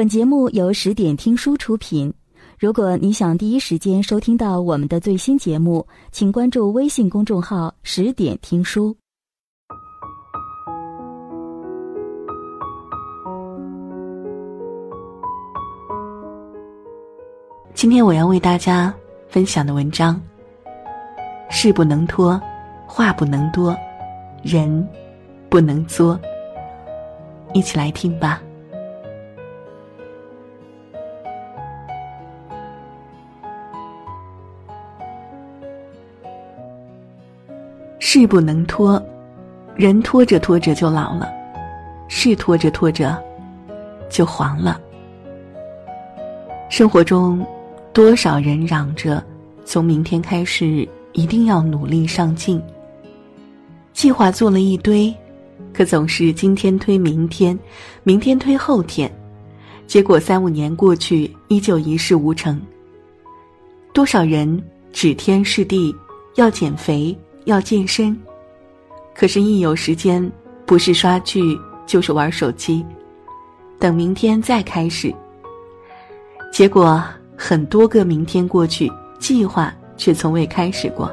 本节目由十点听书出品。如果你想第一时间收听到我们的最新节目，请关注微信公众号“十点听书”。今天我要为大家分享的文章：事不能拖，话不能多，人不能作。一起来听吧。事不能拖，人拖着拖着就老了；事拖着拖着就黄了。生活中，多少人嚷着从明天开始一定要努力上进，计划做了一堆，可总是今天推明天，明天推后天，结果三五年过去，依旧一事无成。多少人指天誓地要减肥。要健身，可是，一有时间，不是刷剧就是玩手机，等明天再开始。结果很多个明天过去，计划却从未开始过。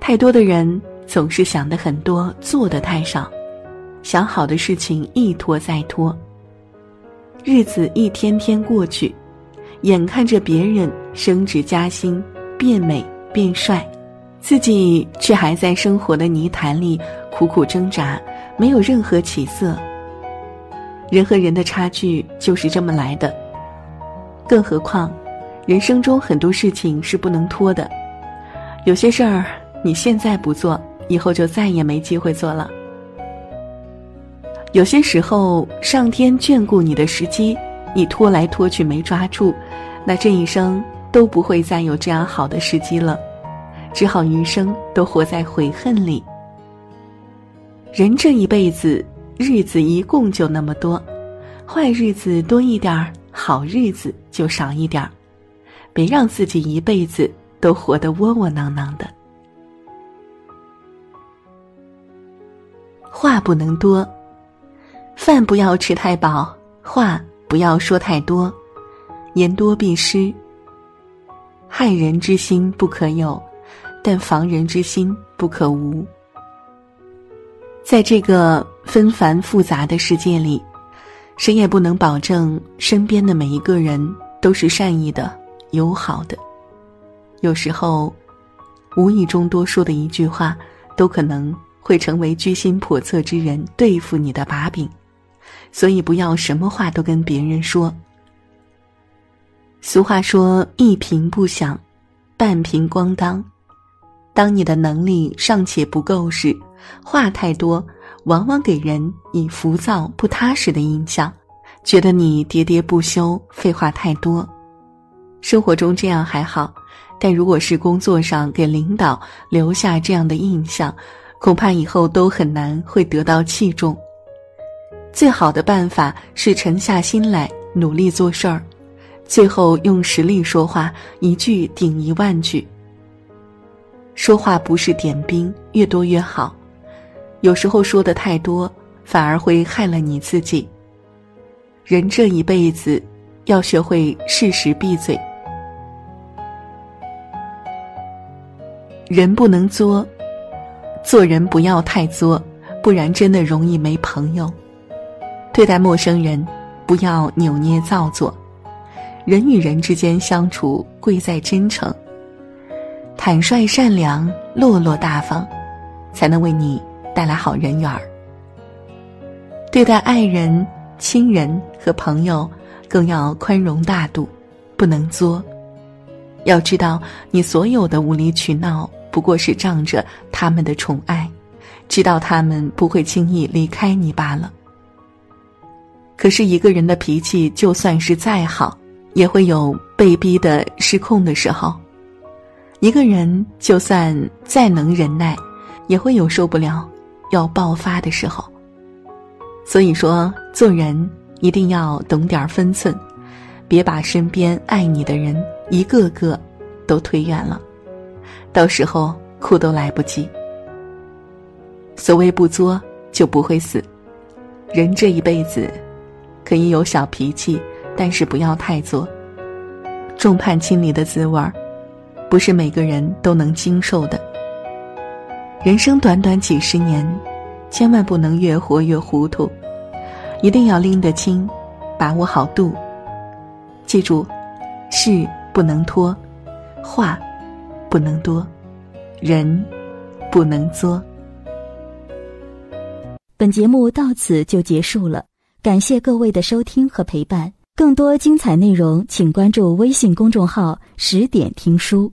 太多的人总是想的很多，做的太少，想好的事情一拖再拖。日子一天天过去，眼看着别人升职加薪、变美变帅。自己却还在生活的泥潭里苦苦挣扎，没有任何起色。人和人的差距就是这么来的。更何况，人生中很多事情是不能拖的。有些事儿你现在不做，以后就再也没机会做了。有些时候，上天眷顾你的时机，你拖来拖去没抓住，那这一生都不会再有这样好的时机了。只好余生都活在悔恨里。人这一辈子，日子一共就那么多，坏日子多一点儿，好日子就少一点儿，别让自己一辈子都活得窝窝囊囊的。话不能多，饭不要吃太饱，话不要说太多，言多必失。害人之心不可有。但防人之心不可无。在这个纷繁复杂的世界里，谁也不能保证身边的每一个人都是善意的、友好的。有时候，无意中多说的一句话，都可能会成为居心叵测之人对付你的把柄。所以，不要什么话都跟别人说。俗话说：“一瓶不响，半瓶咣当。”当你的能力尚且不够时，话太多，往往给人以浮躁不踏实的印象，觉得你喋喋不休，废话太多。生活中这样还好，但如果是工作上给领导留下这样的印象，恐怕以后都很难会得到器重。最好的办法是沉下心来，努力做事儿，最后用实力说话，一句顶一万句。说话不是点兵，越多越好。有时候说的太多，反而会害了你自己。人这一辈子，要学会适时闭嘴。人不能作，做人不要太作，不然真的容易没朋友。对待陌生人，不要扭捏造作。人与人之间相处，贵在真诚。坦率、善良、落落大方，才能为你带来好人缘儿。对待爱人、亲人和朋友，更要宽容大度，不能作。要知道，你所有的无理取闹，不过是仗着他们的宠爱，知道他们不会轻易离开你罢了。可是，一个人的脾气就算是再好，也会有被逼的失控的时候。一个人就算再能忍耐，也会有受不了、要爆发的时候。所以说，做人一定要懂点分寸，别把身边爱你的人一个个都推远了，到时候哭都来不及。所谓不作就不会死，人这一辈子可以有小脾气，但是不要太作。众叛亲离的滋味儿，不是每个人都能经受的。人生短短几十年，千万不能越活越糊涂，一定要拎得清，把握好度。记住，事不能拖，话不能多，人不能作。本节目到此就结束了，感谢各位的收听和陪伴。更多精彩内容，请关注微信公众号“十点听书”，